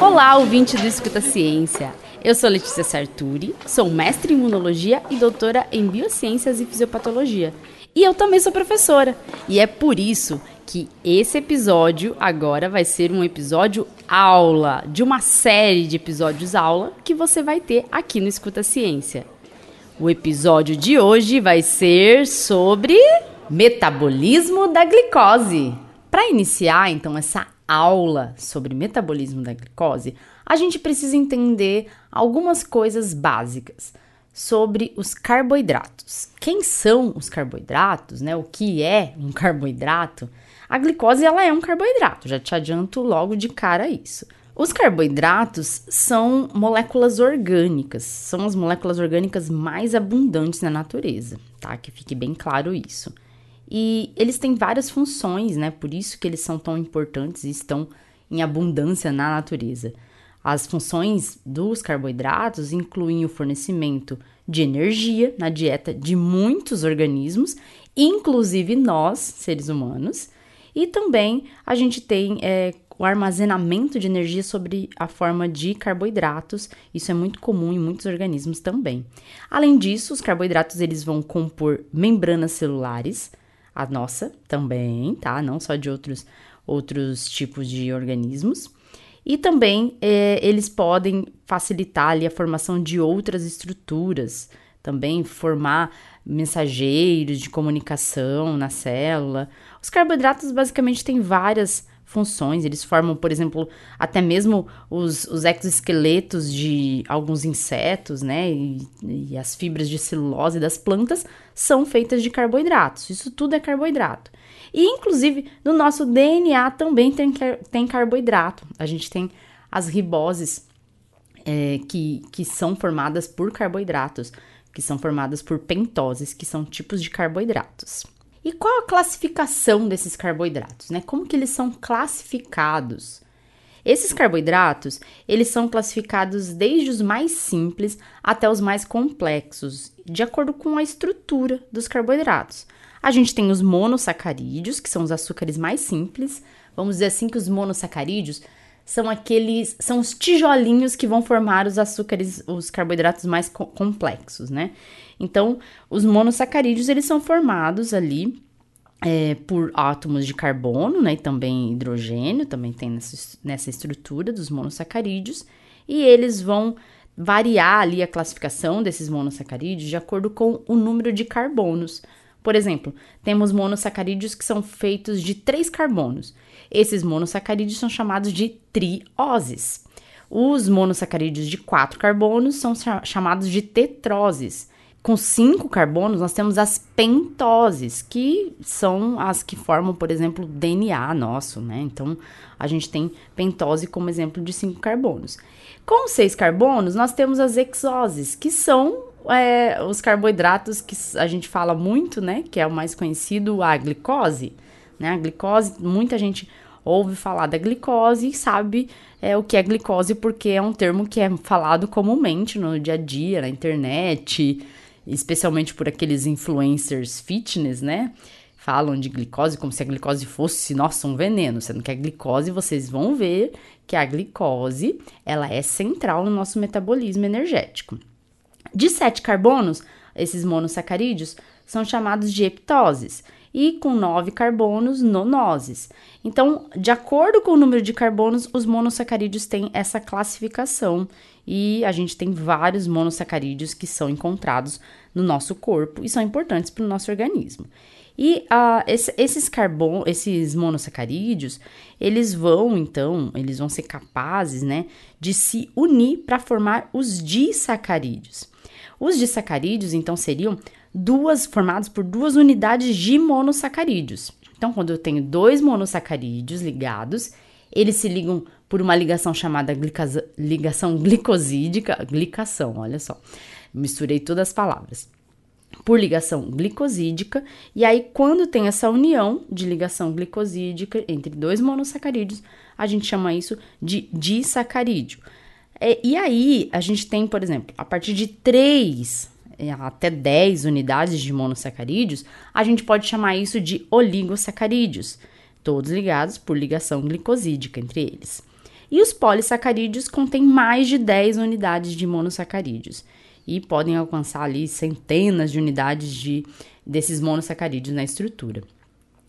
Olá, ouvinte do Escuta Ciência. Eu sou Letícia Sarturi, sou mestre em imunologia e doutora em biociências e fisiopatologia. E eu também sou professora. E é por isso que esse episódio agora vai ser um episódio aula, de uma série de episódios aula que você vai ter aqui no Escuta Ciência. O episódio de hoje vai ser sobre metabolismo da glicose. Para iniciar então essa aula sobre metabolismo da glicose, a gente precisa entender algumas coisas básicas sobre os carboidratos. Quem são os carboidratos, né? O que é um carboidrato? A glicose ela é um carboidrato, já te adianto logo de cara isso. Os carboidratos são moléculas orgânicas, são as moléculas orgânicas mais abundantes na natureza, tá? Que fique bem claro isso. E eles têm várias funções, né? Por isso que eles são tão importantes e estão em abundância na natureza. As funções dos carboidratos incluem o fornecimento de energia na dieta de muitos organismos, inclusive nós, seres humanos, e também a gente tem é, o armazenamento de energia sobre a forma de carboidratos. Isso é muito comum em muitos organismos também. Além disso, os carboidratos eles vão compor membranas celulares, a nossa também, tá? Não só de outros, outros tipos de organismos. E também é, eles podem facilitar ali, a formação de outras estruturas, também formar mensageiros de comunicação na célula. Os carboidratos basicamente têm várias funções. Eles formam, por exemplo, até mesmo os, os exoesqueletos de alguns insetos, né? E, e, as fibras de celulose das plantas são feitas de carboidratos. Isso tudo é carboidrato. E, inclusive, no nosso DNA também tem, tem carboidrato. A gente tem as riboses é, que, que são formadas por carboidratos, que são formadas por pentoses, que são tipos de carboidratos. E qual a classificação desses carboidratos, né? Como que eles são classificados? Esses carboidratos, eles são classificados desde os mais simples até os mais complexos, de acordo com a estrutura dos carboidratos. A gente tem os monossacarídeos, que são os açúcares mais simples. Vamos dizer assim que os monossacarídeos são aqueles, são os tijolinhos que vão formar os açúcares, os carboidratos mais co complexos, né? Então, os monossacarídeos eles são formados ali é, por átomos de carbono, né? E também hidrogênio, também tem nessa, nessa estrutura dos monossacarídeos, e eles vão variar ali a classificação desses monossacarídeos de acordo com o número de carbonos. Por exemplo, temos monossacarídeos que são feitos de três carbonos. Esses monossacarídeos são chamados de trioses. Os monossacarídeos de quatro carbonos são chamados de tetroses. Com cinco carbonos, nós temos as pentoses, que são as que formam, por exemplo, o DNA nosso, né? Então, a gente tem pentose como exemplo de cinco carbonos. Com seis carbonos, nós temos as hexoses, que são é, os carboidratos que a gente fala muito, né? Que é o mais conhecido, a glicose. Né? A glicose, muita gente ouve falar da glicose e sabe é, o que é glicose, porque é um termo que é falado comumente no dia a dia, na internet, especialmente por aqueles influencers fitness, né? Falam de glicose como se a glicose fosse, nossa, um veneno, sendo que a glicose, vocês vão ver que a glicose, ela é central no nosso metabolismo energético. De sete carbonos, esses monossacarídeos são chamados de heptoses e com nove carbonos, nonoses. Então, de acordo com o número de carbonos, os monossacarídeos têm essa classificação e a gente tem vários monossacarídeos que são encontrados no nosso corpo e são importantes para o nosso organismo. E uh, esse, esses carbonos, esses monossacarídeos, eles vão então, eles vão ser capazes, né, de se unir para formar os disacarídeos. Os disacarídeos, então, seriam duas formados por duas unidades de monossacarídeos. Então, quando eu tenho dois monossacarídeos ligados, eles se ligam por uma ligação chamada ligação glicosídica, glicação, olha só. Misturei todas as palavras. Por ligação glicosídica, e aí quando tem essa união de ligação glicosídica entre dois monossacarídeos, a gente chama isso de disacarídeo. É, e aí, a gente tem, por exemplo, a partir de três é, até 10 unidades de monossacarídeos, a gente pode chamar isso de oligosacarídeos, todos ligados por ligação glicosídica entre eles. E os polissacarídeos contêm mais de 10 unidades de monossacarídeos e podem alcançar ali centenas de unidades de, desses monossacarídeos na estrutura.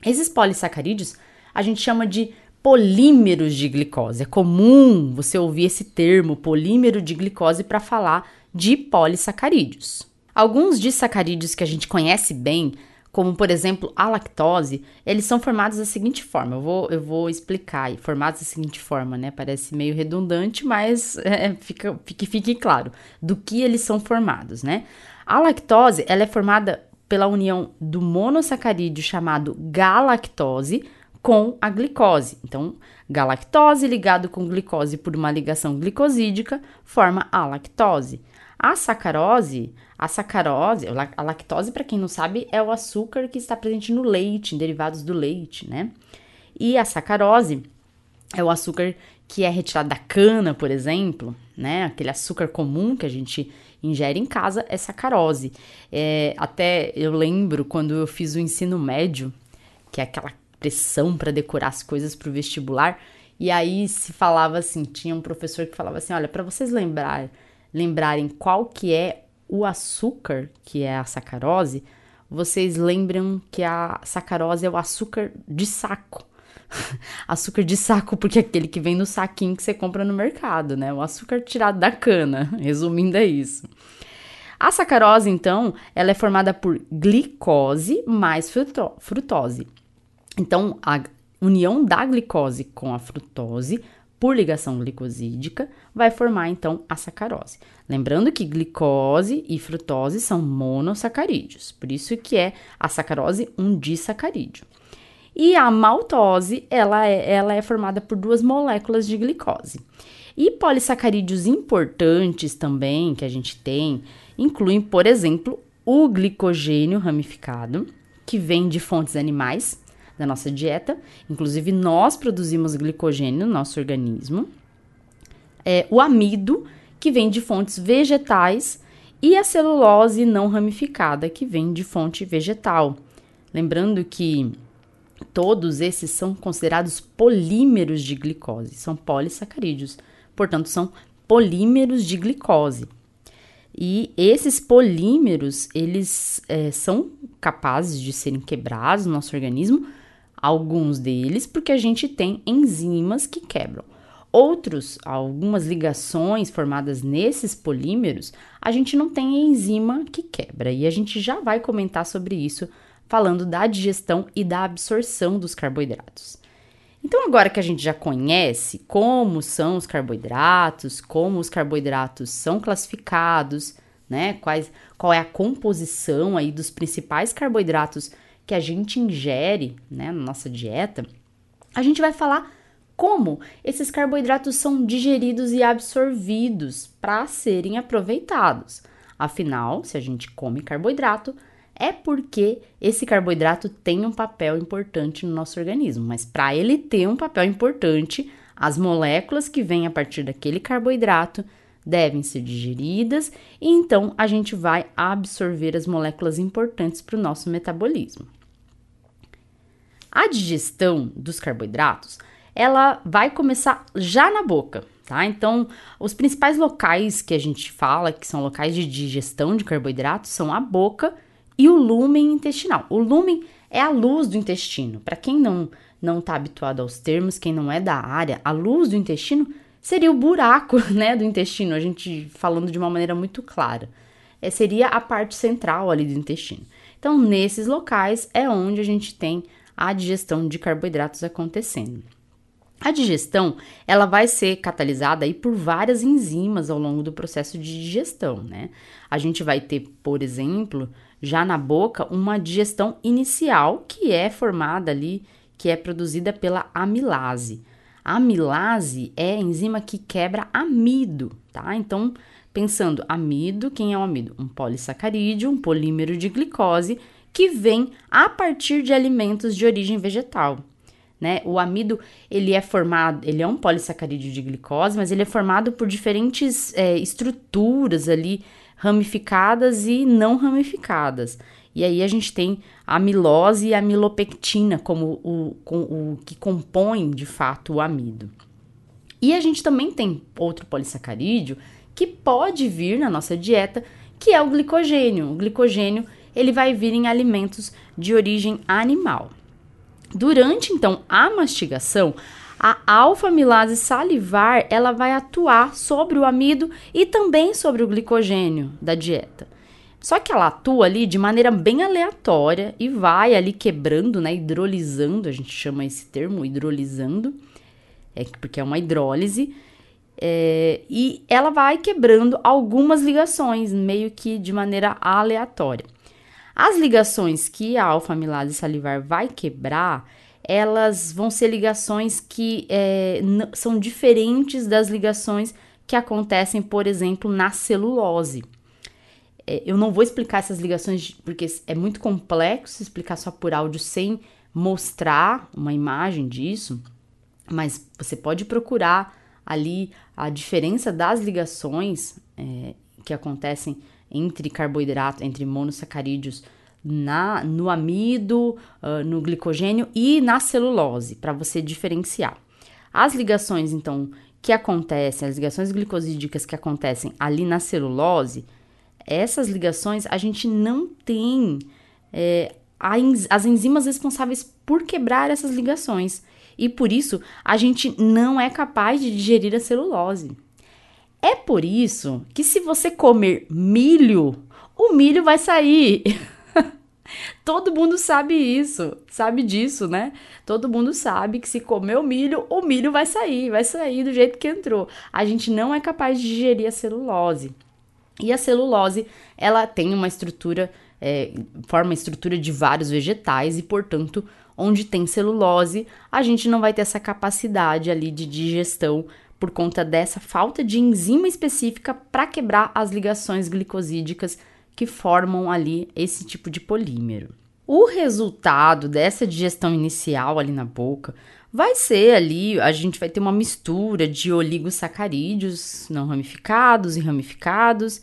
Esses polissacarídeos a gente chama de polímeros de glicose. É comum você ouvir esse termo polímero de glicose para falar de polissacarídeos. Alguns disacarídeos que a gente conhece bem, como por exemplo a lactose, eles são formados da seguinte forma. Eu vou, eu vou explicar formados da seguinte forma, né? Parece meio redundante, mas é, fica, fique, fique claro do que eles são formados, né? A lactose ela é formada pela união do monossacarídeo chamado galactose com a glicose. Então, galactose ligado com glicose por uma ligação glicosídica forma a lactose. A sacarose, a sacarose, a lactose, para quem não sabe, é o açúcar que está presente no leite, em derivados do leite, né? E a sacarose é o açúcar que é retirado da cana, por exemplo, né? Aquele açúcar comum que a gente ingere em casa é sacarose. É, até eu lembro quando eu fiz o ensino médio, que é aquela pressão para decorar as coisas para o vestibular. E aí se falava assim, tinha um professor que falava assim, olha, para vocês lembrar, lembrarem qual que é o açúcar, que é a sacarose, vocês lembram que a sacarose é o açúcar de saco. açúcar de saco, porque é aquele que vem no saquinho que você compra no mercado, né? O açúcar tirado da cana, resumindo é isso. A sacarose, então, ela é formada por glicose mais frutose. Então, a união da glicose com a frutose por ligação glicosídica vai formar então a sacarose. Lembrando que glicose e frutose são monossacarídeos, por isso que é a sacarose um disacarídeo. E a maltose, ela é, ela é formada por duas moléculas de glicose. E polissacarídeos importantes também que a gente tem incluem, por exemplo, o glicogênio ramificado, que vem de fontes animais, da nossa dieta. Inclusive, nós produzimos glicogênio no nosso organismo. É, o amido, que vem de fontes vegetais, e a celulose não ramificada, que vem de fonte vegetal. Lembrando que todos esses são considerados polímeros de glicose, são polissacarídeos, portanto, são polímeros de glicose. E esses polímeros, eles é, são capazes de serem quebrados no nosso organismo Alguns deles porque a gente tem enzimas que quebram. Outros, algumas ligações formadas nesses polímeros, a gente não tem enzima que quebra. E a gente já vai comentar sobre isso falando da digestão e da absorção dos carboidratos. Então, agora que a gente já conhece como são os carboidratos, como os carboidratos são classificados, né? Quais, qual é a composição aí dos principais carboidratos que a gente ingere né, na nossa dieta, a gente vai falar como esses carboidratos são digeridos e absorvidos para serem aproveitados. Afinal, se a gente come carboidrato, é porque esse carboidrato tem um papel importante no nosso organismo, mas para ele ter um papel importante, as moléculas que vêm a partir daquele carboidrato devem ser digeridas e então a gente vai absorver as moléculas importantes para o nosso metabolismo. A digestão dos carboidratos, ela vai começar já na boca, tá? Então, os principais locais que a gente fala que são locais de digestão de carboidratos são a boca e o lúmen intestinal. O lúmen é a luz do intestino. Para quem não não está habituado aos termos, quem não é da área, a luz do intestino seria o buraco, né, do intestino, a gente falando de uma maneira muito clara. É, seria a parte central ali do intestino. Então, nesses locais é onde a gente tem a digestão de carboidratos acontecendo. A digestão, ela vai ser catalisada aí por várias enzimas ao longo do processo de digestão, né? A gente vai ter, por exemplo, já na boca, uma digestão inicial que é formada ali, que é produzida pela amilase. A amilase é a enzima que quebra amido, tá? Então, pensando amido, quem é o amido? Um polissacarídeo, um polímero de glicose que vem a partir de alimentos de origem vegetal. Né? O amido ele é formado, ele é um polissacarídeo de glicose, mas ele é formado por diferentes é, estruturas ali ramificadas e não ramificadas. E aí a gente tem a amilose e a amilopectina como o, o, o que compõem de fato o amido. E a gente também tem outro polissacarídeo que pode vir na nossa dieta, que é o glicogênio. O glicogênio ele vai vir em alimentos de origem animal. Durante então a mastigação, a alfa-amilase salivar ela vai atuar sobre o amido e também sobre o glicogênio da dieta. Só que ela atua ali de maneira bem aleatória e vai ali quebrando, né, hidrolisando, a gente chama esse termo hidrolisando, é porque é uma hidrólise, é, e ela vai quebrando algumas ligações, meio que de maneira aleatória. As ligações que a alfa-amilase salivar vai quebrar, elas vão ser ligações que é, são diferentes das ligações que acontecem, por exemplo, na celulose. É, eu não vou explicar essas ligações porque é muito complexo explicar só por áudio sem mostrar uma imagem disso, mas você pode procurar ali a diferença das ligações é, que acontecem entre carboidrato, entre monossacarídeos na, no amido, uh, no glicogênio e na celulose, para você diferenciar. As ligações, então, que acontecem, as ligações glicosídicas que acontecem ali na celulose, essas ligações a gente não tem é, as enzimas responsáveis por quebrar essas ligações. E por isso a gente não é capaz de digerir a celulose. É por isso que se você comer milho, o milho vai sair. Todo mundo sabe isso, sabe disso, né? Todo mundo sabe que se comer o milho, o milho vai sair, vai sair do jeito que entrou. A gente não é capaz de digerir a celulose. E a celulose, ela tem uma estrutura, é, forma estrutura de vários vegetais e, portanto, onde tem celulose, a gente não vai ter essa capacidade ali de digestão por conta dessa falta de enzima específica para quebrar as ligações glicosídicas que formam ali esse tipo de polímero. O resultado dessa digestão inicial ali na boca vai ser ali, a gente vai ter uma mistura de oligosacarídeos não ramificados e ramificados,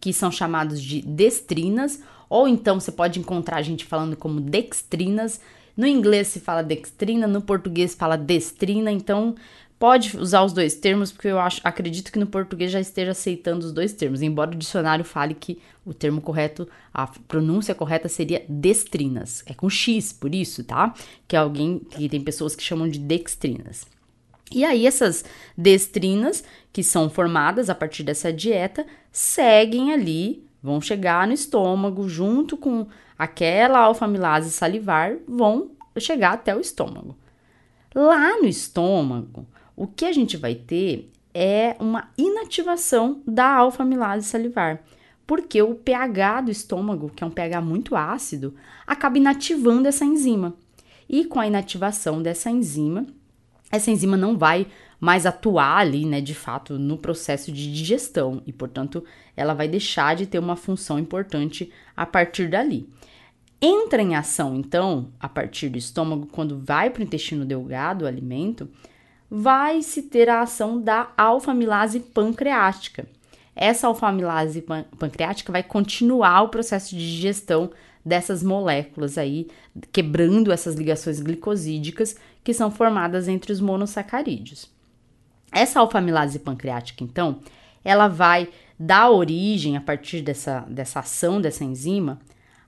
que são chamados de destrinas, ou então você pode encontrar a gente falando como dextrinas. No inglês se fala dextrina, no português fala destrina, então pode usar os dois termos, porque eu acho, acredito que no português já esteja aceitando os dois termos, embora o dicionário fale que o termo correto, a pronúncia correta seria destrinas. É com X, por isso, tá? Que é alguém que tem pessoas que chamam de dextrinas. E aí, essas destrinas, que são formadas a partir dessa dieta, seguem ali, vão chegar no estômago, junto com aquela alfamilase salivar, vão chegar até o estômago. Lá no estômago, o que a gente vai ter é uma inativação da alfa-amilase salivar, porque o pH do estômago, que é um pH muito ácido, acaba inativando essa enzima. E com a inativação dessa enzima, essa enzima não vai mais atuar ali, né, de fato, no processo de digestão e, portanto, ela vai deixar de ter uma função importante a partir dali. Entra em ação, então, a partir do estômago, quando vai para o intestino delgado o alimento, vai se ter a ação da alfa-amilase pancreática. Essa alfa-amilase pan pancreática vai continuar o processo de digestão dessas moléculas aí, quebrando essas ligações glicosídicas que são formadas entre os monossacarídeos. Essa alfa-amilase pancreática, então, ela vai dar origem, a partir dessa, dessa ação dessa enzima,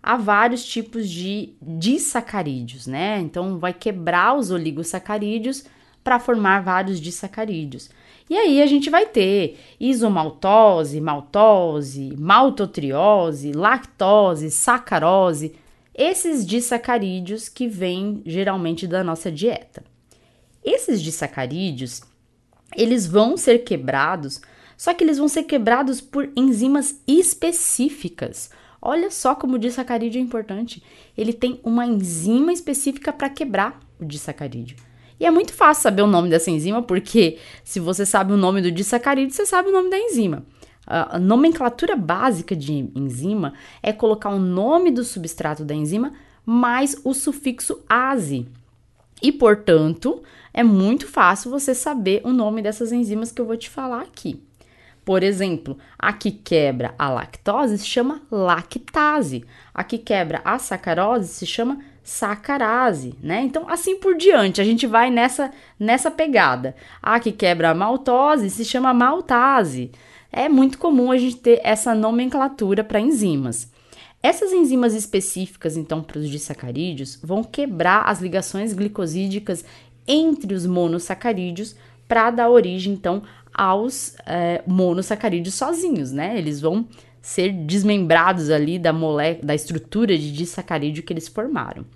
a vários tipos de disacarídeos, né? Então, vai quebrar os oligosacarídeos para formar vários disacarídeos. E aí a gente vai ter isomaltose, maltose, maltotriose, lactose, sacarose, esses disacarídeos que vêm geralmente da nossa dieta. Esses disacarídeos, eles vão ser quebrados, só que eles vão ser quebrados por enzimas específicas. Olha só como o disacarídeo é importante. Ele tem uma enzima específica para quebrar o disacarídeo. E é muito fácil saber o nome dessa enzima, porque se você sabe o nome do disacarídeo, você sabe o nome da enzima. A nomenclatura básica de enzima é colocar o nome do substrato da enzima mais o sufixo ase. E, portanto, é muito fácil você saber o nome dessas enzimas que eu vou te falar aqui. Por exemplo, a que quebra a lactose se chama lactase, a que quebra a sacarose se chama sacarase, né? Então, assim por diante, a gente vai nessa nessa pegada. A que quebra a maltose se chama maltase. É muito comum a gente ter essa nomenclatura para enzimas. Essas enzimas específicas, então, para os disacarídeos, vão quebrar as ligações glicosídicas entre os monossacarídeos para dar origem, então, aos é, monossacarídeos sozinhos, né? Eles vão ser desmembrados ali da molécula, da estrutura de disacarídeo que eles formaram.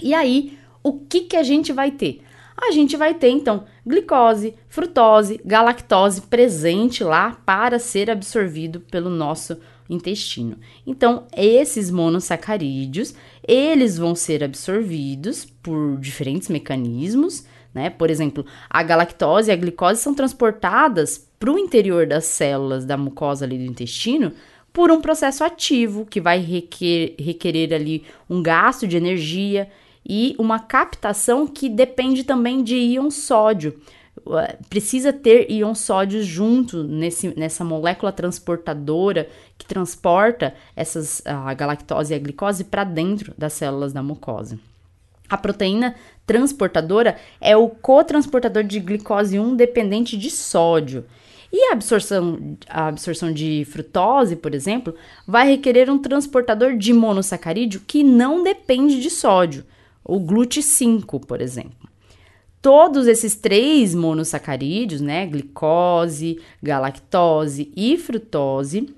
E aí, o que que a gente vai ter? A gente vai ter então glicose, frutose, galactose presente lá para ser absorvido pelo nosso intestino. Então, esses monossacarídeos, eles vão ser absorvidos por diferentes mecanismos, né? Por exemplo, a galactose e a glicose são transportadas para o interior das células da mucosa ali do intestino por um processo ativo que vai requer, requerer ali um gasto de energia e uma captação que depende também de íon sódio. Precisa ter íon sódio junto nesse, nessa molécula transportadora que transporta essas, a galactose e a glicose para dentro das células da mucosa. A proteína transportadora é o cotransportador de glicose 1 dependente de sódio. E a absorção, a absorção de frutose, por exemplo, vai requerer um transportador de monossacarídeo que não depende de sódio, o GLUT5, por exemplo. Todos esses três monossacarídeos, né, glicose, galactose e frutose,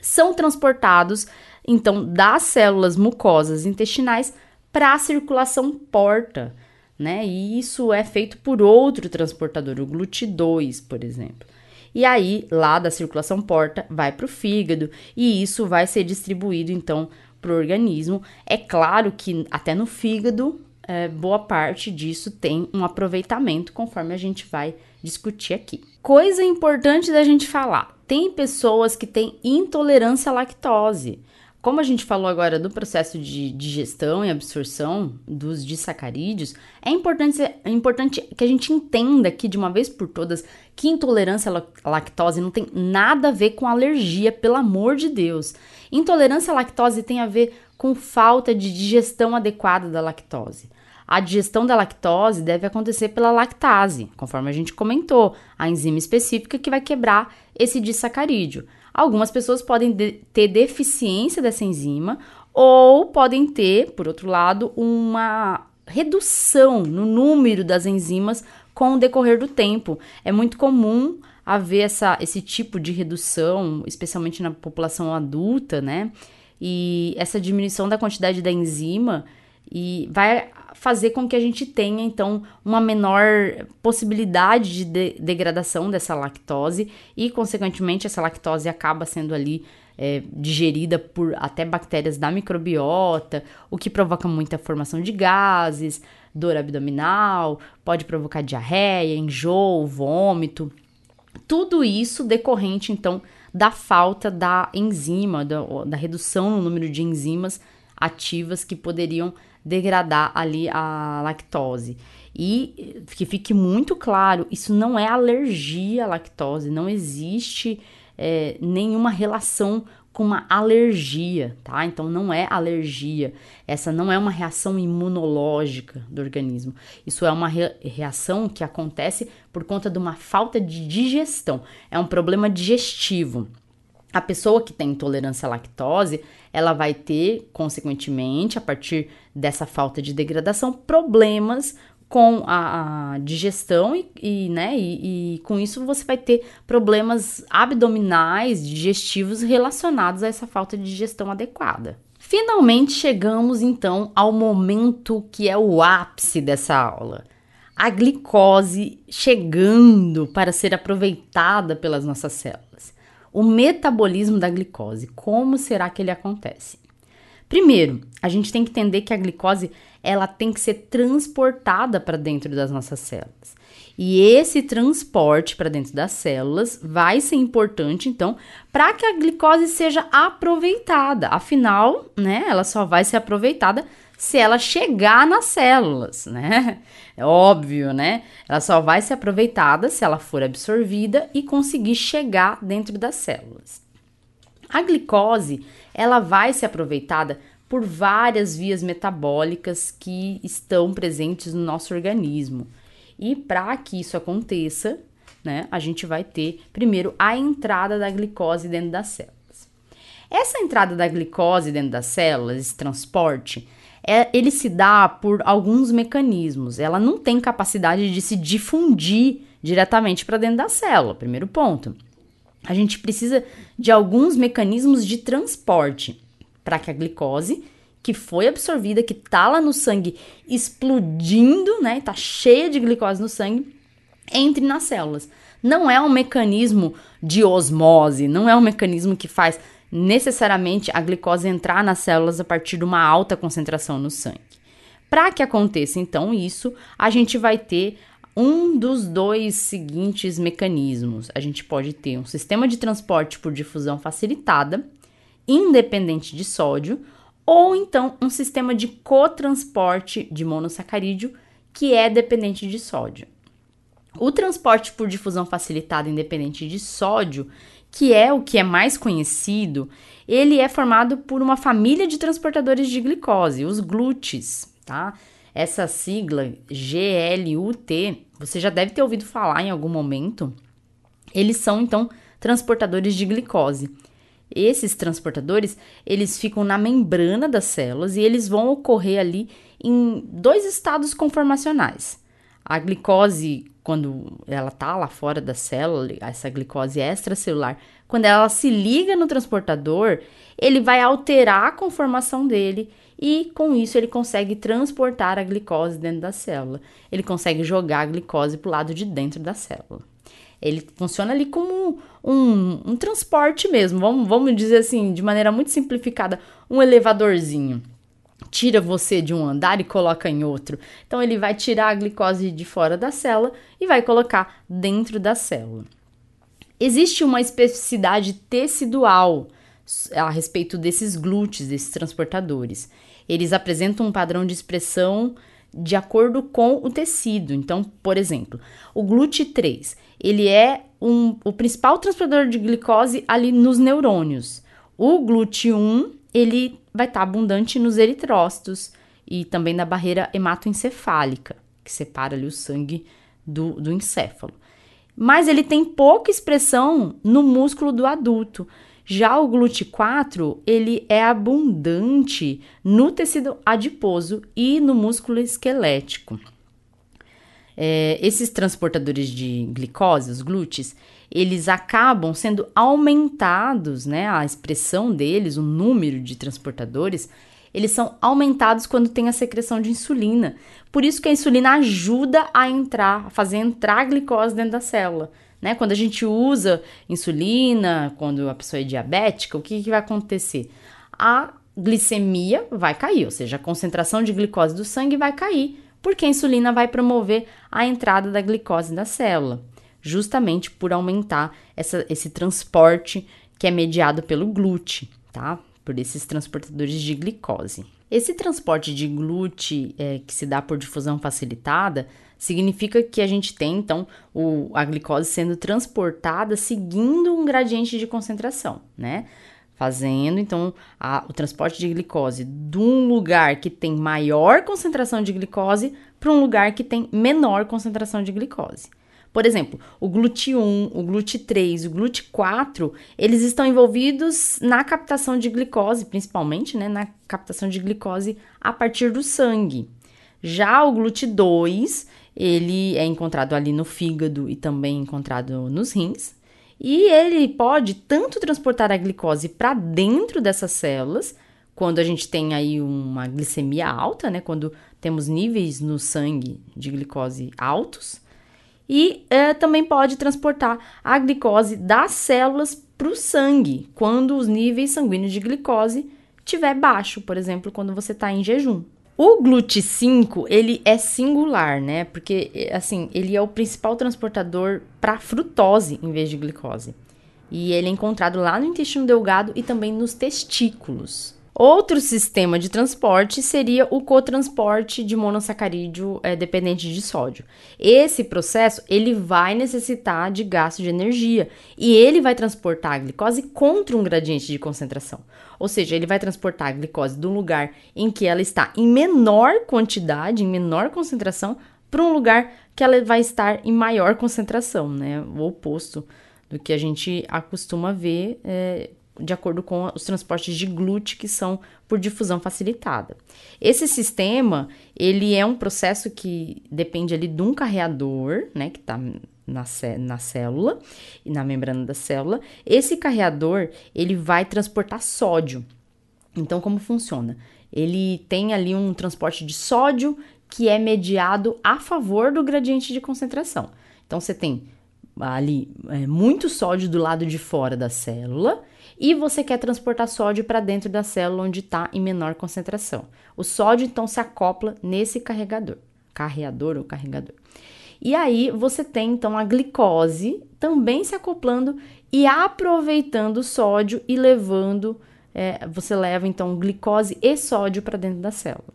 são transportados então das células mucosas intestinais para a circulação porta, né? E isso é feito por outro transportador, o GLUT2, por exemplo. E aí, lá da circulação porta, vai para o fígado e isso vai ser distribuído então para o organismo. É claro que até no fígado, é, boa parte disso tem um aproveitamento, conforme a gente vai discutir aqui. Coisa importante da gente falar: tem pessoas que têm intolerância à lactose. Como a gente falou agora do processo de digestão e absorção dos disacarídeos, é importante, é importante que a gente entenda aqui de uma vez por todas que intolerância à lactose não tem nada a ver com alergia, pelo amor de Deus. Intolerância à lactose tem a ver com falta de digestão adequada da lactose. A digestão da lactose deve acontecer pela lactase, conforme a gente comentou, a enzima específica que vai quebrar esse disacarídeo. Algumas pessoas podem de ter deficiência dessa enzima ou podem ter, por outro lado, uma redução no número das enzimas com o decorrer do tempo. É muito comum haver essa, esse tipo de redução, especialmente na população adulta, né? E essa diminuição da quantidade da enzima e vai fazer com que a gente tenha então uma menor possibilidade de, de degradação dessa lactose e consequentemente essa lactose acaba sendo ali é, digerida por até bactérias da microbiota, o que provoca muita formação de gases, dor abdominal, pode provocar diarreia, enjoo, vômito. Tudo isso decorrente então da falta da enzima, da, da redução no número de enzimas ativas que poderiam degradar ali a lactose. E que fique muito claro, isso não é alergia à lactose, não existe é, nenhuma relação com uma alergia, tá? Então não é alergia, essa não é uma reação imunológica do organismo. Isso é uma re reação que acontece por conta de uma falta de digestão, é um problema digestivo. A pessoa que tem intolerância à lactose, ela vai ter, consequentemente, a partir dessa falta de degradação, problemas com a, a digestão e, e né, e, e, com isso você vai ter problemas abdominais, digestivos relacionados a essa falta de digestão adequada. Finalmente chegamos então ao momento que é o ápice dessa aula. A glicose chegando para ser aproveitada pelas nossas células. O metabolismo da glicose, como será que ele acontece? Primeiro, a gente tem que entender que a glicose ela tem que ser transportada para dentro das nossas células. E esse transporte para dentro das células vai ser importante, então, para que a glicose seja aproveitada. Afinal, né, ela só vai ser aproveitada se ela chegar nas células, né? É óbvio, né? Ela só vai ser aproveitada se ela for absorvida e conseguir chegar dentro das células. A glicose, ela vai ser aproveitada por várias vias metabólicas que estão presentes no nosso organismo. E para que isso aconteça, né, a gente vai ter primeiro a entrada da glicose dentro das células. Essa entrada da glicose dentro das células, esse transporte, é, ele se dá por alguns mecanismos. Ela não tem capacidade de se difundir diretamente para dentro da célula. Primeiro ponto. A gente precisa de alguns mecanismos de transporte para que a glicose que foi absorvida, que tá lá no sangue explodindo, né? Tá cheia de glicose no sangue, entre nas células. Não é um mecanismo de osmose, não é um mecanismo que faz necessariamente a glicose entrar nas células a partir de uma alta concentração no sangue. Para que aconteça então isso, a gente vai ter um dos dois seguintes mecanismos. A gente pode ter um sistema de transporte por difusão facilitada, independente de sódio, ou então um sistema de cotransporte de monossacarídeo que é dependente de sódio. O transporte por difusão facilitada independente de sódio, que é o que é mais conhecido, ele é formado por uma família de transportadores de glicose, os glutes, tá? Essa sigla GLUT, você já deve ter ouvido falar em algum momento. Eles são então transportadores de glicose. Esses transportadores, eles ficam na membrana das células e eles vão ocorrer ali em dois estados conformacionais. A glicose, quando ela tá lá fora da célula, essa glicose extracelular, quando ela se liga no transportador, ele vai alterar a conformação dele e com isso ele consegue transportar a glicose dentro da célula. Ele consegue jogar a glicose para o lado de dentro da célula. Ele funciona ali como um, um transporte mesmo, vamos, vamos dizer assim, de maneira muito simplificada, um elevadorzinho. Tira você de um andar e coloca em outro. Então, ele vai tirar a glicose de fora da célula e vai colocar dentro da célula. Existe uma especificidade tecidual a respeito desses glúteos, desses transportadores. Eles apresentam um padrão de expressão de acordo com o tecido. Então, por exemplo, o GLUT3, ele é um, o principal transportador de glicose ali nos neurônios. O GLUT1, ele vai estar tá abundante nos eritrócitos e também na barreira hematoencefálica, que separa ali o sangue do, do encéfalo. Mas ele tem pouca expressão no músculo do adulto. Já o GLUT4, ele é abundante no tecido adiposo e no músculo esquelético. É, esses transportadores de glicose, os glúteos, eles acabam sendo aumentados, né? A expressão deles, o número de transportadores, eles são aumentados quando tem a secreção de insulina. Por isso que a insulina ajuda a entrar, a fazer entrar a glicose dentro da célula. Né? Quando a gente usa insulina, quando a pessoa é diabética, o que, que vai acontecer? A glicemia vai cair, ou seja, a concentração de glicose do sangue vai cair, porque a insulina vai promover a entrada da glicose na célula, justamente por aumentar essa, esse transporte que é mediado pelo glúten, tá? Por esses transportadores de glicose. Esse transporte de glúten é, que se dá por difusão facilitada significa que a gente tem então o, a glicose sendo transportada seguindo um gradiente de concentração, né? Fazendo então a, o transporte de glicose de um lugar que tem maior concentração de glicose para um lugar que tem menor concentração de glicose. Por exemplo, o GLUT1, o GLUT3, o GLUT4, eles estão envolvidos na captação de glicose, principalmente, né, na captação de glicose a partir do sangue. Já o GLUT2, ele é encontrado ali no fígado e também encontrado nos rins. E ele pode tanto transportar a glicose para dentro dessas células, quando a gente tem aí uma glicemia alta, né? Quando temos níveis no sangue de glicose altos. E é, também pode transportar a glicose das células para o sangue, quando os níveis sanguíneos de glicose estiver baixo, por exemplo, quando você está em jejum. O GLUT5, ele é singular, né? Porque, assim, ele é o principal transportador para frutose em vez de glicose. E ele é encontrado lá no intestino delgado e também nos testículos. Outro sistema de transporte seria o cotransporte de monossacarídeo é, dependente de sódio. Esse processo ele vai necessitar de gasto de energia e ele vai transportar a glicose contra um gradiente de concentração. Ou seja, ele vai transportar a glicose do lugar em que ela está em menor quantidade, em menor concentração, para um lugar que ela vai estar em maior concentração, né? O oposto do que a gente acostuma ver é, de acordo com os transportes de GLUT, que são por difusão facilitada. Esse sistema, ele é um processo que depende ali de um carreador, né, que está na, na célula e na membrana da célula. Esse carreador, ele vai transportar sódio. Então, como funciona? Ele tem ali um transporte de sódio que é mediado a favor do gradiente de concentração. Então, você tem ali é, muito sódio do lado de fora da célula e você quer transportar sódio para dentro da célula onde está em menor concentração. O sódio então se acopla nesse carregador, carreador ou carregador. E aí você tem então a glicose também se acoplando e aproveitando o sódio e levando, é, você leva então glicose e sódio para dentro da célula.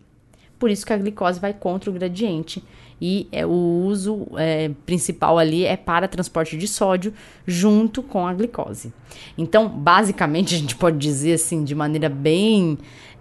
Por isso que a glicose vai contra o gradiente e é, o uso é, principal ali é para transporte de sódio junto com a glicose. Então, basicamente, a gente pode dizer assim, de maneira bem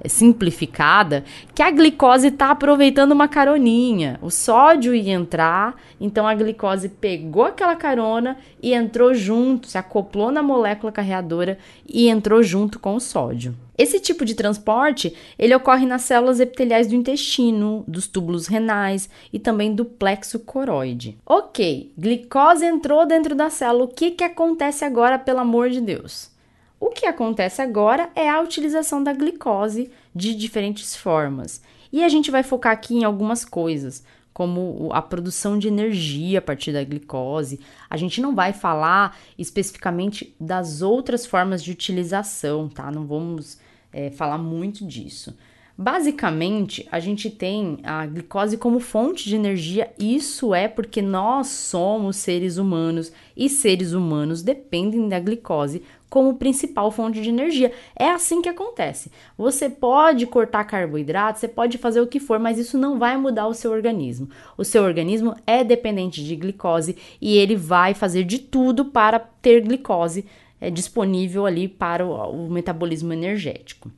simplificada, que a glicose está aproveitando uma caroninha. O sódio ia entrar, então a glicose pegou aquela carona e entrou junto, se acoplou na molécula carreadora e entrou junto com o sódio. Esse tipo de transporte, ele ocorre nas células epiteliais do intestino, dos túbulos renais e também do plexo coroide. Ok, glicose entrou dentro da célula, o que, que acontece agora, pelo amor de Deus? O que acontece agora é a utilização da glicose de diferentes formas. E a gente vai focar aqui em algumas coisas, como a produção de energia a partir da glicose. A gente não vai falar especificamente das outras formas de utilização, tá? Não vamos é, falar muito disso. Basicamente, a gente tem a glicose como fonte de energia. Isso é porque nós somos seres humanos e seres humanos dependem da glicose como principal fonte de energia. É assim que acontece. Você pode cortar carboidrato, você pode fazer o que for, mas isso não vai mudar o seu organismo. O seu organismo é dependente de glicose e ele vai fazer de tudo para ter glicose é, disponível ali para o, o metabolismo energético.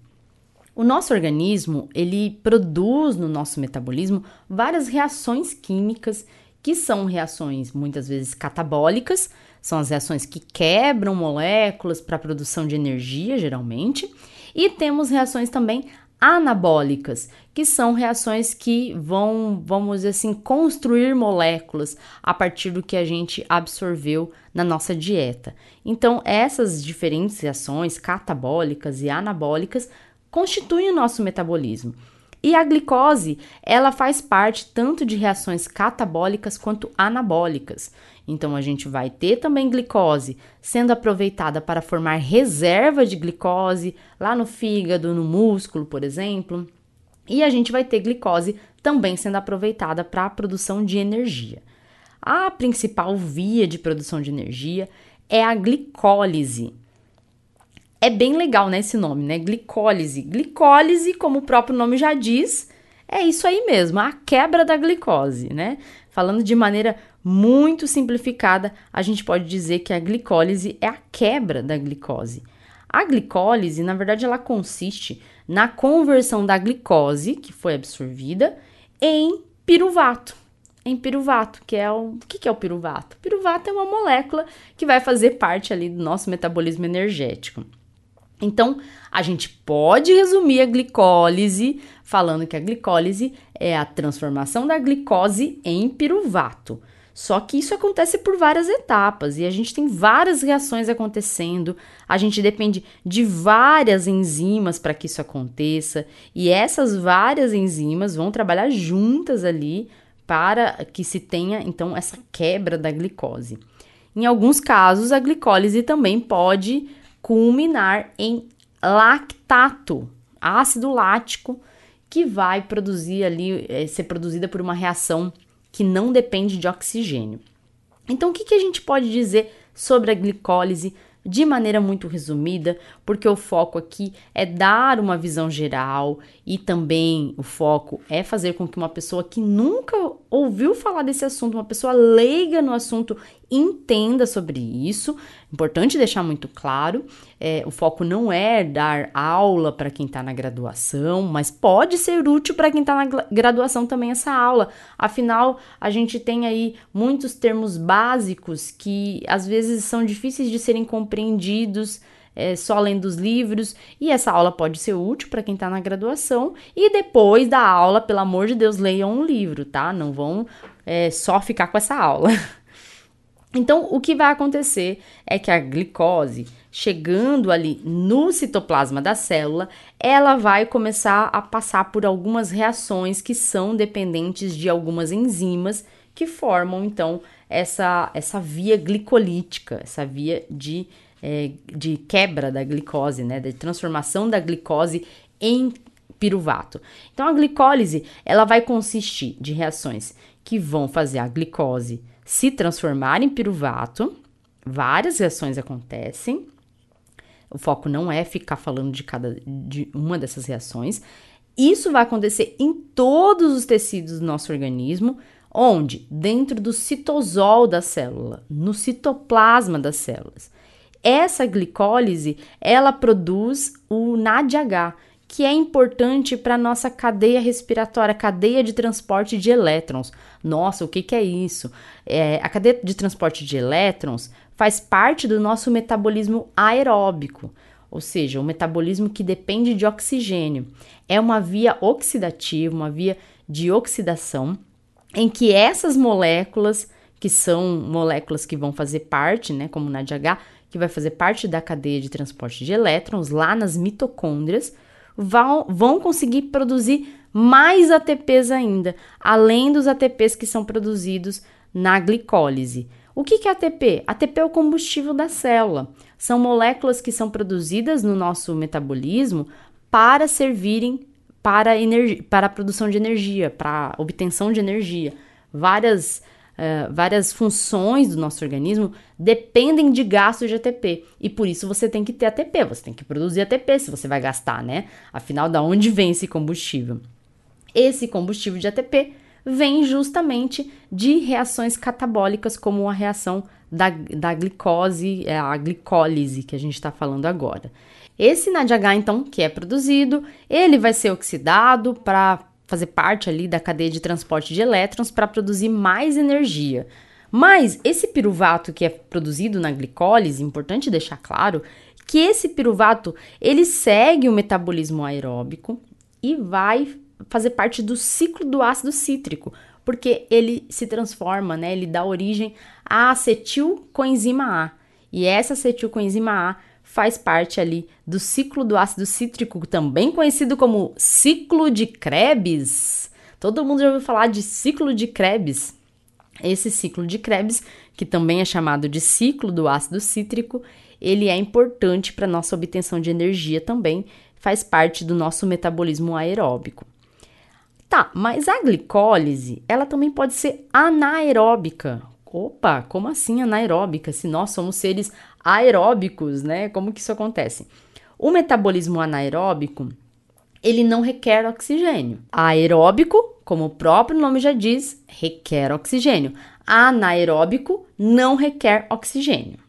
O nosso organismo, ele produz no nosso metabolismo várias reações químicas que são reações muitas vezes catabólicas, são as reações que quebram moléculas para a produção de energia, geralmente, e temos reações também anabólicas, que são reações que vão, vamos dizer assim, construir moléculas a partir do que a gente absorveu na nossa dieta. Então, essas diferentes reações catabólicas e anabólicas constituem o nosso metabolismo. E a glicose, ela faz parte tanto de reações catabólicas quanto anabólicas. Então a gente vai ter também glicose sendo aproveitada para formar reserva de glicose lá no fígado, no músculo, por exemplo. E a gente vai ter glicose também sendo aproveitada para a produção de energia. A principal via de produção de energia é a glicólise. É bem legal, né, esse nome, né? Glicólise. Glicólise, como o próprio nome já diz, é isso aí mesmo, a quebra da glicose, né? Falando de maneira muito simplificada, a gente pode dizer que a glicólise é a quebra da glicose. A glicólise, na verdade, ela consiste na conversão da glicose que foi absorvida em piruvato. Em piruvato, que é o. O que é o piruvato? Piruvato é uma molécula que vai fazer parte ali do nosso metabolismo energético. Então, a gente pode resumir a glicólise falando que a glicólise é a transformação da glicose em piruvato. Só que isso acontece por várias etapas e a gente tem várias reações acontecendo, a gente depende de várias enzimas para que isso aconteça, e essas várias enzimas vão trabalhar juntas ali para que se tenha então essa quebra da glicose. Em alguns casos, a glicólise também pode culminar em lactato, ácido lático, que vai produzir ali, é, ser produzida por uma reação que não depende de oxigênio. Então, o que, que a gente pode dizer sobre a glicólise de maneira muito resumida, porque o foco aqui é dar uma visão geral e também o foco é fazer com que uma pessoa que nunca ouviu falar desse assunto, uma pessoa leiga no assunto, entenda sobre isso. Importante deixar muito claro: é, o foco não é dar aula para quem está na graduação, mas pode ser útil para quem está na graduação também essa aula. Afinal, a gente tem aí muitos termos básicos que às vezes são difíceis de serem compreendidos. É, só lendo os livros, e essa aula pode ser útil para quem está na graduação. E depois da aula, pelo amor de Deus, leiam um livro, tá? Não vão é, só ficar com essa aula. Então, o que vai acontecer é que a glicose, chegando ali no citoplasma da célula, ela vai começar a passar por algumas reações que são dependentes de algumas enzimas que formam então essa, essa via glicolítica, essa via de, é, de quebra da glicose, né, de transformação da glicose em piruvato. Então, a glicólise ela vai consistir de reações que vão fazer a glicose se transformar em piruvato. Várias reações acontecem. O foco não é ficar falando de cada de uma dessas reações. Isso vai acontecer em todos os tecidos do nosso organismo, onde dentro do citosol da célula, no citoplasma das células. Essa glicólise, ela produz o NADH, que é importante para a nossa cadeia respiratória, cadeia de transporte de elétrons. Nossa, o que, que é isso? É, a cadeia de transporte de elétrons faz parte do nosso metabolismo aeróbico, ou seja, o metabolismo que depende de oxigênio. É uma via oxidativa, uma via de oxidação, em que essas moléculas, que são moléculas que vão fazer parte, né, como na DH, que vai fazer parte da cadeia de transporte de elétrons lá nas mitocôndrias, vão, vão conseguir produzir mais ATPs ainda, além dos ATPs que são produzidos na glicólise. O que é ATP? ATP é o combustível da célula. São moléculas que são produzidas no nosso metabolismo para servirem para, para a produção de energia, para a obtenção de energia. Várias uh, várias funções do nosso organismo dependem de gasto de ATP. E por isso você tem que ter ATP, você tem que produzir ATP se você vai gastar, né? Afinal, da onde vem esse combustível? Esse combustível de ATP vem justamente de reações catabólicas, como a reação da, da glicose, é, a glicólise que a gente está falando agora. Esse NADH, então, que é produzido, ele vai ser oxidado para fazer parte ali da cadeia de transporte de elétrons para produzir mais energia. Mas esse piruvato que é produzido na glicólise, importante deixar claro que esse piruvato ele segue o metabolismo aeróbico e vai fazer parte do ciclo do ácido cítrico, porque ele se transforma, né? Ele dá origem à acetilcoenzima A. E essa acetilcoenzima A faz parte ali do ciclo do ácido cítrico, também conhecido como ciclo de Krebs. Todo mundo já ouviu falar de ciclo de Krebs. Esse ciclo de Krebs, que também é chamado de ciclo do ácido cítrico, ele é importante para nossa obtenção de energia também, faz parte do nosso metabolismo aeróbico. Tá, mas a glicólise, ela também pode ser anaeróbica. Opa, como assim anaeróbica? Se nós somos seres aeróbicos, né? Como que isso acontece? O metabolismo anaeróbico, ele não requer oxigênio. Aeróbico, como o próprio nome já diz, requer oxigênio. Anaeróbico não requer oxigênio.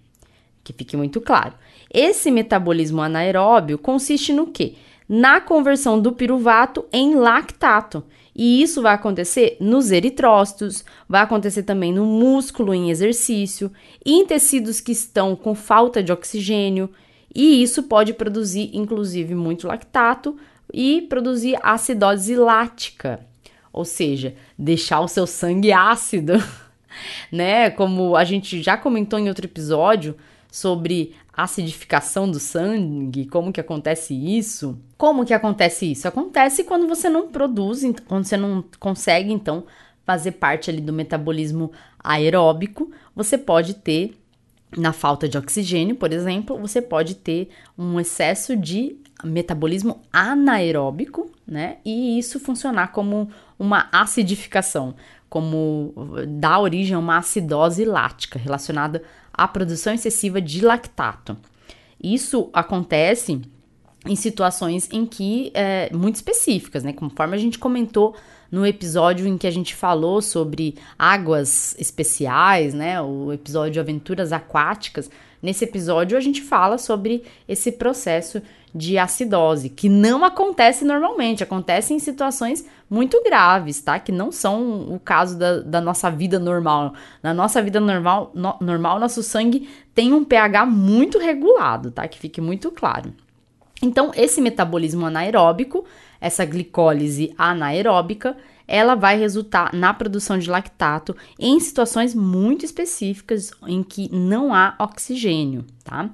Que fique muito claro. Esse metabolismo anaeróbio consiste no quê? Na conversão do piruvato em lactato. E isso vai acontecer nos eritrócitos, vai acontecer também no músculo em exercício, em tecidos que estão com falta de oxigênio, e isso pode produzir, inclusive, muito lactato e produzir acidose lática, ou seja, deixar o seu sangue ácido, né? Como a gente já comentou em outro episódio sobre acidificação do sangue, como que acontece isso? Como que acontece isso? Acontece quando você não produz, quando você não consegue, então, fazer parte ali do metabolismo aeróbico, você pode ter, na falta de oxigênio, por exemplo, você pode ter um excesso de metabolismo anaeróbico, né? E isso funcionar como uma acidificação, como dá origem a uma acidose lática relacionada à produção excessiva de lactato. Isso acontece em situações em que é, muito específicas, né? Conforme a gente comentou no episódio em que a gente falou sobre águas especiais, né? O episódio Aventuras Aquáticas. Nesse episódio a gente fala sobre esse processo de acidose, que não acontece normalmente, acontece em situações muito graves, tá? Que não são o caso da, da nossa vida normal. Na nossa vida normal, no, normal, nosso sangue tem um pH muito regulado, tá? Que fique muito claro. Então, esse metabolismo anaeróbico, essa glicólise anaeróbica, ela vai resultar na produção de lactato em situações muito específicas em que não há oxigênio, tá?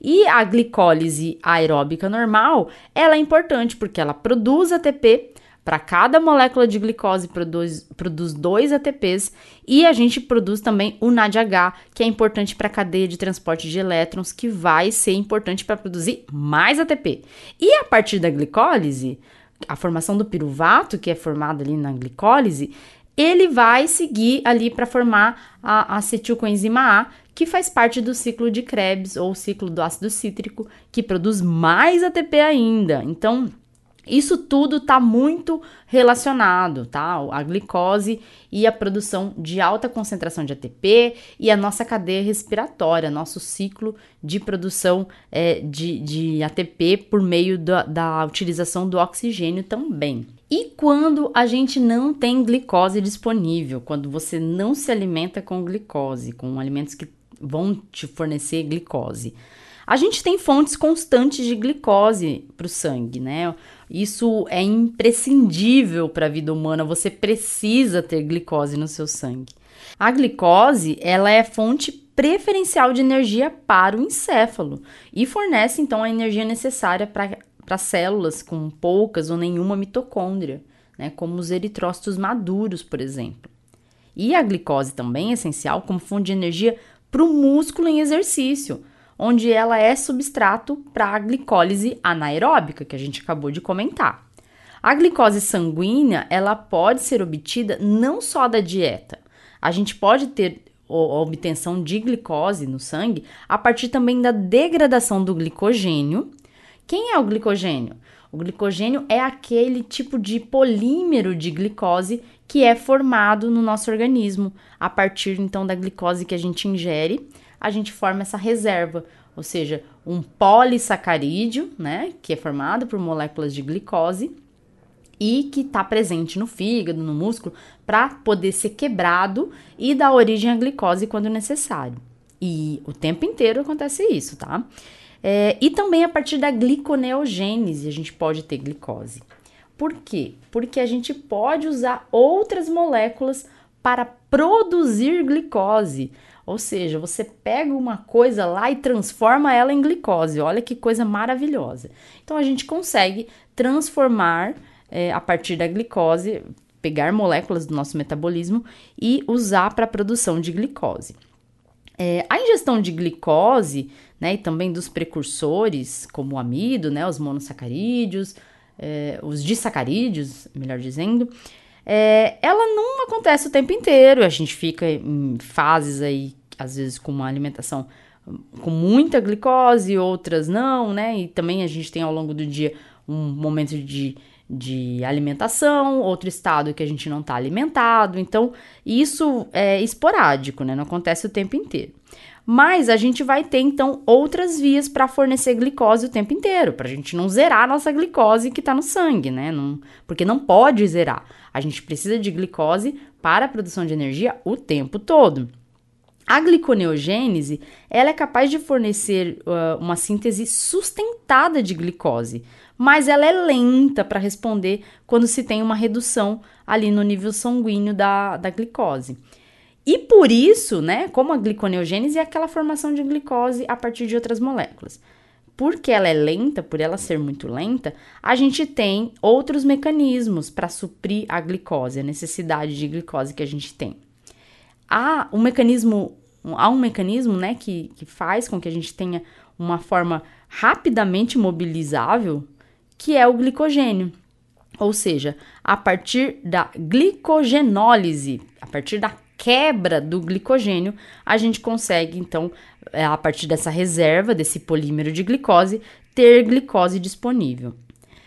E a glicólise aeróbica normal, ela é importante porque ela produz ATP para cada molécula de glicose produz, produz dois ATPs e a gente produz também o NADH, que é importante para a cadeia de transporte de elétrons, que vai ser importante para produzir mais ATP. E a partir da glicólise, a formação do piruvato, que é formado ali na glicólise, ele vai seguir ali para formar a acetilcoenzima A, que faz parte do ciclo de Krebs ou ciclo do ácido cítrico, que produz mais ATP ainda. Então, isso tudo está muito relacionado, tá? A glicose e a produção de alta concentração de ATP e a nossa cadeia respiratória, nosso ciclo de produção é, de, de ATP por meio da, da utilização do oxigênio também. E quando a gente não tem glicose disponível, quando você não se alimenta com glicose, com alimentos que vão te fornecer glicose. A gente tem fontes constantes de glicose para o sangue, né? Isso é imprescindível para a vida humana, você precisa ter glicose no seu sangue. A glicose, ela é fonte preferencial de energia para o encéfalo e fornece então a energia necessária para células com poucas ou nenhuma mitocôndria, né, como os eritrócitos maduros, por exemplo. E a glicose também é essencial como fonte de energia para o músculo em exercício onde ela é substrato para a glicólise anaeróbica, que a gente acabou de comentar. A glicose sanguínea, ela pode ser obtida não só da dieta. A gente pode ter a obtenção de glicose no sangue a partir também da degradação do glicogênio. Quem é o glicogênio? O glicogênio é aquele tipo de polímero de glicose que é formado no nosso organismo a partir então da glicose que a gente ingere a gente forma essa reserva, ou seja, um polissacarídeo, né, que é formado por moléculas de glicose e que está presente no fígado, no músculo, para poder ser quebrado e dar origem à glicose quando necessário. E o tempo inteiro acontece isso, tá? É, e também a partir da gliconeogênese a gente pode ter glicose. Por quê? Porque a gente pode usar outras moléculas para produzir glicose. Ou seja, você pega uma coisa lá e transforma ela em glicose. Olha que coisa maravilhosa. Então a gente consegue transformar é, a partir da glicose, pegar moléculas do nosso metabolismo e usar para a produção de glicose. É, a ingestão de glicose, né, e também dos precursores, como o amido, né, os monossacarídeos, é, os disacarídeos, melhor dizendo, é, ela não acontece o tempo inteiro. A gente fica em fases aí, às vezes, com uma alimentação com muita glicose, outras não, né? E também a gente tem ao longo do dia um momento de, de alimentação, outro estado que a gente não está alimentado. Então, isso é esporádico, né? Não acontece o tempo inteiro. Mas a gente vai ter então outras vias para fornecer glicose o tempo inteiro, para a gente não zerar a nossa glicose que está no sangue, né? Não, porque não pode zerar. A gente precisa de glicose para a produção de energia o tempo todo. A gliconeogênese ela é capaz de fornecer uh, uma síntese sustentada de glicose, mas ela é lenta para responder quando se tem uma redução ali no nível sanguíneo da, da glicose. E por isso, né, como a gliconeogênese é aquela formação de glicose a partir de outras moléculas. Porque ela é lenta, por ela ser muito lenta, a gente tem outros mecanismos para suprir a glicose, a necessidade de glicose que a gente tem. Há um mecanismo, há um mecanismo, né, que, que faz com que a gente tenha uma forma rapidamente mobilizável, que é o glicogênio. Ou seja, a partir da glicogenólise, a partir da quebra do glicogênio, a gente consegue, então, a partir dessa reserva, desse polímero de glicose, ter glicose disponível.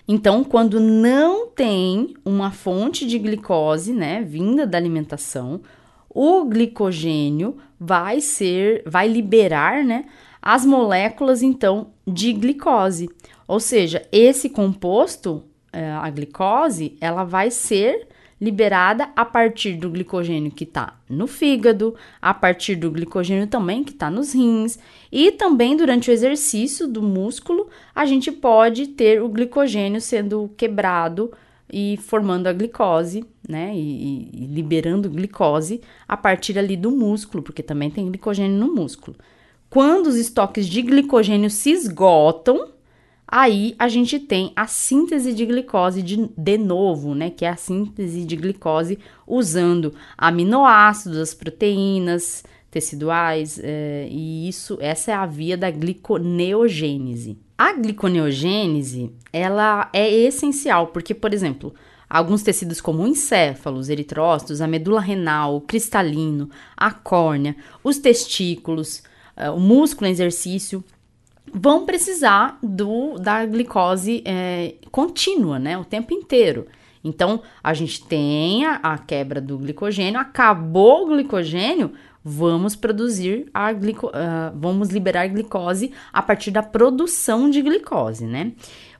Então, quando não tem uma fonte de glicose, né, vinda da alimentação, o glicogênio vai ser, vai liberar, né, as moléculas então de glicose. Ou seja, esse composto, é, a glicose, ela vai ser liberada a partir do glicogênio que está no fígado, a partir do glicogênio também que está nos rins, e também durante o exercício do músculo, a gente pode ter o glicogênio sendo quebrado e formando a glicose, né? E, e, liberando glicose a partir ali do músculo, porque também tem glicogênio no músculo. Quando os estoques de glicogênio se esgotam, Aí a gente tem a síntese de glicose de, de novo, né? Que é a síntese de glicose usando aminoácidos, as proteínas teciduais, é, e isso, essa é a via da gliconeogênese. A gliconeogênese, ela é essencial, porque, por exemplo, alguns tecidos como encéfalos, eritrócitos, a medula renal, o cristalino, a córnea, os testículos, é, o músculo em exercício, vão precisar do da glicose é, contínua, né, o tempo inteiro. Então, a gente tem a, a, quebra do glicogênio, acabou o glicogênio, vamos produzir a glico, uh, vamos liberar glicose a partir da produção de glicose, né?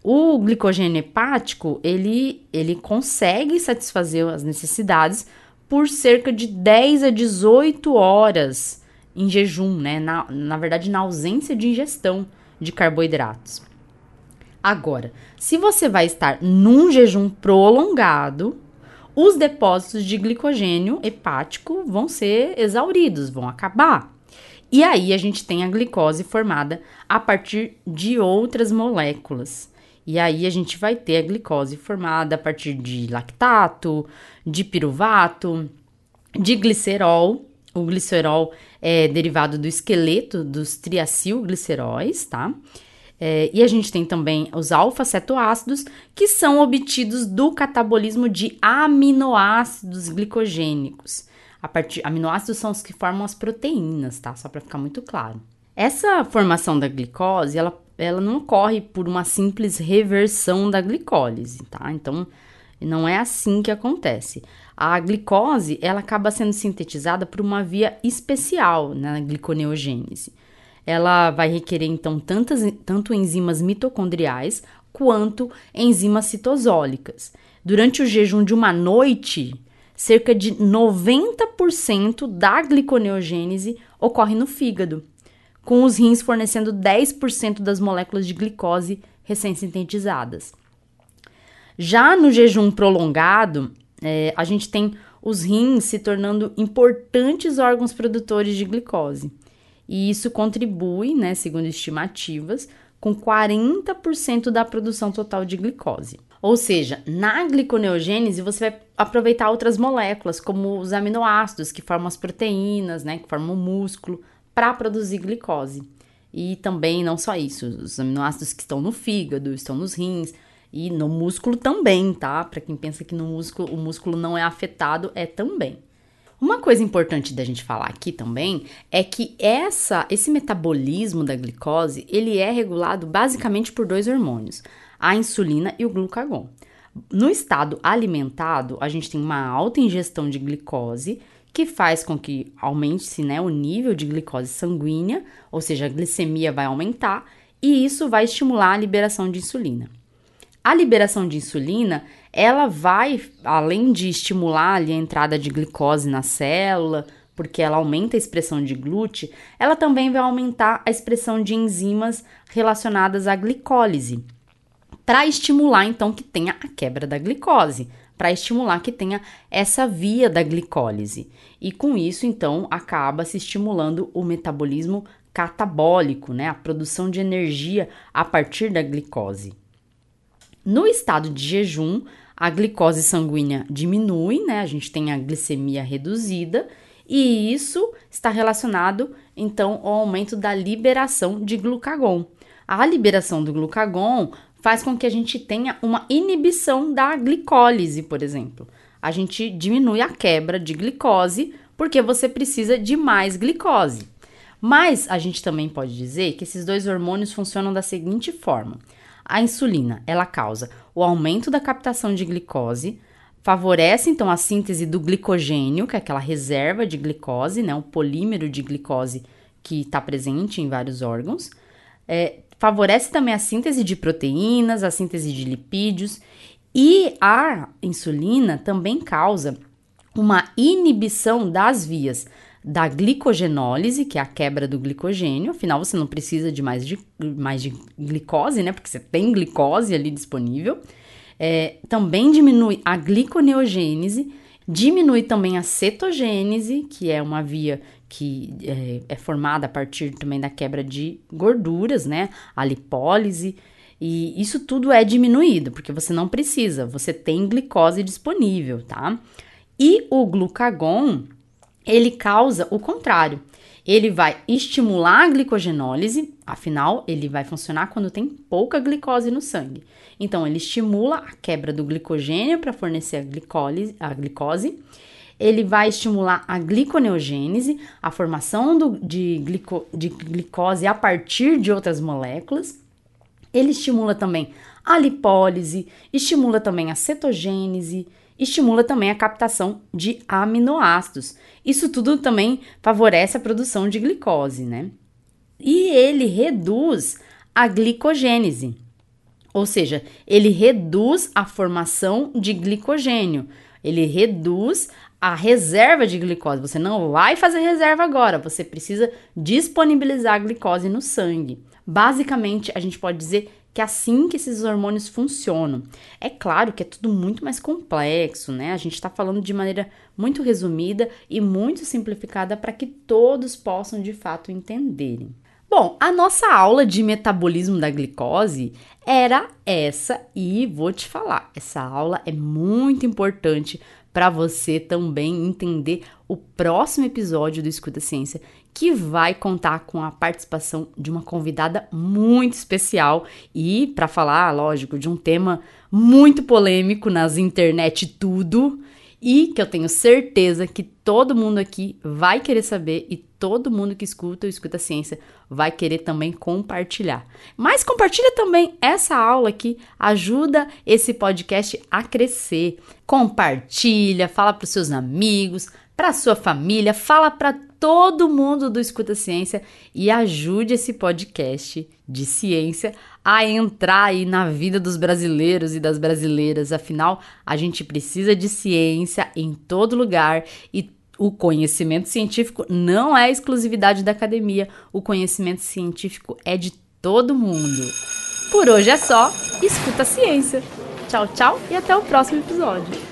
O glicogênio hepático, ele, ele consegue satisfazer as necessidades por cerca de 10 a 18 horas em jejum, né? Na, na verdade, na ausência de ingestão de carboidratos. Agora, se você vai estar num jejum prolongado, os depósitos de glicogênio hepático vão ser exauridos, vão acabar. E aí a gente tem a glicose formada a partir de outras moléculas. E aí a gente vai ter a glicose formada a partir de lactato, de piruvato, de glicerol. O glicerol é derivado do esqueleto dos triacilgliceróis, tá? É, e a gente tem também os alfa-cetoácidos, que são obtidos do catabolismo de aminoácidos glicogênicos. A partir, aminoácidos são os que formam as proteínas, tá? Só para ficar muito claro. Essa formação da glicose, ela, ela não ocorre por uma simples reversão da glicólise, tá? Então, não é assim que acontece. A glicose, ela acaba sendo sintetizada por uma via especial na gliconeogênese. Ela vai requerer então tantas, tanto enzimas mitocondriais quanto enzimas citosólicas. Durante o jejum de uma noite, cerca de 90% da gliconeogênese ocorre no fígado, com os rins fornecendo 10% das moléculas de glicose recém-sintetizadas. Já no jejum prolongado, é, a gente tem os rins se tornando importantes órgãos produtores de glicose. E isso contribui, né, segundo estimativas, com 40% da produção total de glicose. Ou seja, na gliconeogênese você vai aproveitar outras moléculas, como os aminoácidos que formam as proteínas, né, que formam o músculo, para produzir glicose. E também não só isso, os aminoácidos que estão no fígado, estão nos rins, e no músculo também, tá? Para quem pensa que no músculo o músculo não é afetado, é também. Uma coisa importante da gente falar aqui também é que essa, esse metabolismo da glicose, ele é regulado basicamente por dois hormônios, a insulina e o glucagon. No estado alimentado, a gente tem uma alta ingestão de glicose, que faz com que aumente-se né, o nível de glicose sanguínea, ou seja, a glicemia vai aumentar, e isso vai estimular a liberação de insulina. A liberação de insulina, ela vai, além de estimular ali, a entrada de glicose na célula, porque ela aumenta a expressão de glúten, ela também vai aumentar a expressão de enzimas relacionadas à glicólise, para estimular então que tenha a quebra da glicose, para estimular que tenha essa via da glicólise. E com isso, então, acaba se estimulando o metabolismo catabólico, né, a produção de energia a partir da glicose. No estado de jejum, a glicose sanguínea diminui, né? A gente tem a glicemia reduzida e isso está relacionado então ao aumento da liberação de glucagon. A liberação do glucagon faz com que a gente tenha uma inibição da glicólise, por exemplo. A gente diminui a quebra de glicose porque você precisa de mais glicose. Mas a gente também pode dizer que esses dois hormônios funcionam da seguinte forma: a insulina, ela causa o aumento da captação de glicose, favorece então a síntese do glicogênio, que é aquela reserva de glicose, né, um polímero de glicose que está presente em vários órgãos. É, favorece também a síntese de proteínas, a síntese de lipídios. E a insulina também causa uma inibição das vias da glicogenólise, que é a quebra do glicogênio, afinal você não precisa de mais de, mais de glicose, né? Porque você tem glicose ali disponível. É, também diminui a gliconeogênese, diminui também a cetogênese, que é uma via que é, é formada a partir também da quebra de gorduras, né? A lipólise. E isso tudo é diminuído, porque você não precisa, você tem glicose disponível, tá? E o glucagon, ele causa o contrário. Ele vai estimular a glicogenólise, afinal, ele vai funcionar quando tem pouca glicose no sangue. Então, ele estimula a quebra do glicogênio para fornecer a, glicólise, a glicose. Ele vai estimular a gliconeogênese, a formação do, de, glico, de glicose a partir de outras moléculas. Ele estimula também a lipólise, estimula também a cetogênese, estimula também a captação de aminoácidos. Isso tudo também favorece a produção de glicose, né? E ele reduz a glicogênese, ou seja, ele reduz a formação de glicogênio, ele reduz a reserva de glicose. Você não vai fazer reserva agora, você precisa disponibilizar a glicose no sangue. Basicamente, a gente pode dizer que é assim que esses hormônios funcionam. É claro que é tudo muito mais complexo, né? A gente está falando de maneira muito resumida e muito simplificada para que todos possam de fato entenderem. Bom, a nossa aula de metabolismo da glicose era essa e vou te falar, essa aula é muito importante para você também entender o próximo episódio do Escuta Ciência, que vai contar com a participação de uma convidada muito especial e para falar, lógico, de um tema muito polêmico nas internet tudo e que eu tenho certeza que todo mundo aqui vai querer saber e todo mundo que escuta o Escuta Ciência vai querer também compartilhar. Mas compartilha também essa aula que ajuda esse podcast a crescer. Compartilha, fala para os seus amigos, para sua família, fala para todo mundo do Escuta Ciência e ajude esse podcast de ciência a entrar aí na vida dos brasileiros e das brasileiras. Afinal, a gente precisa de ciência em todo lugar e o conhecimento científico não é exclusividade da academia, o conhecimento científico é de todo mundo. Por hoje é só, escuta a ciência. Tchau, tchau e até o próximo episódio.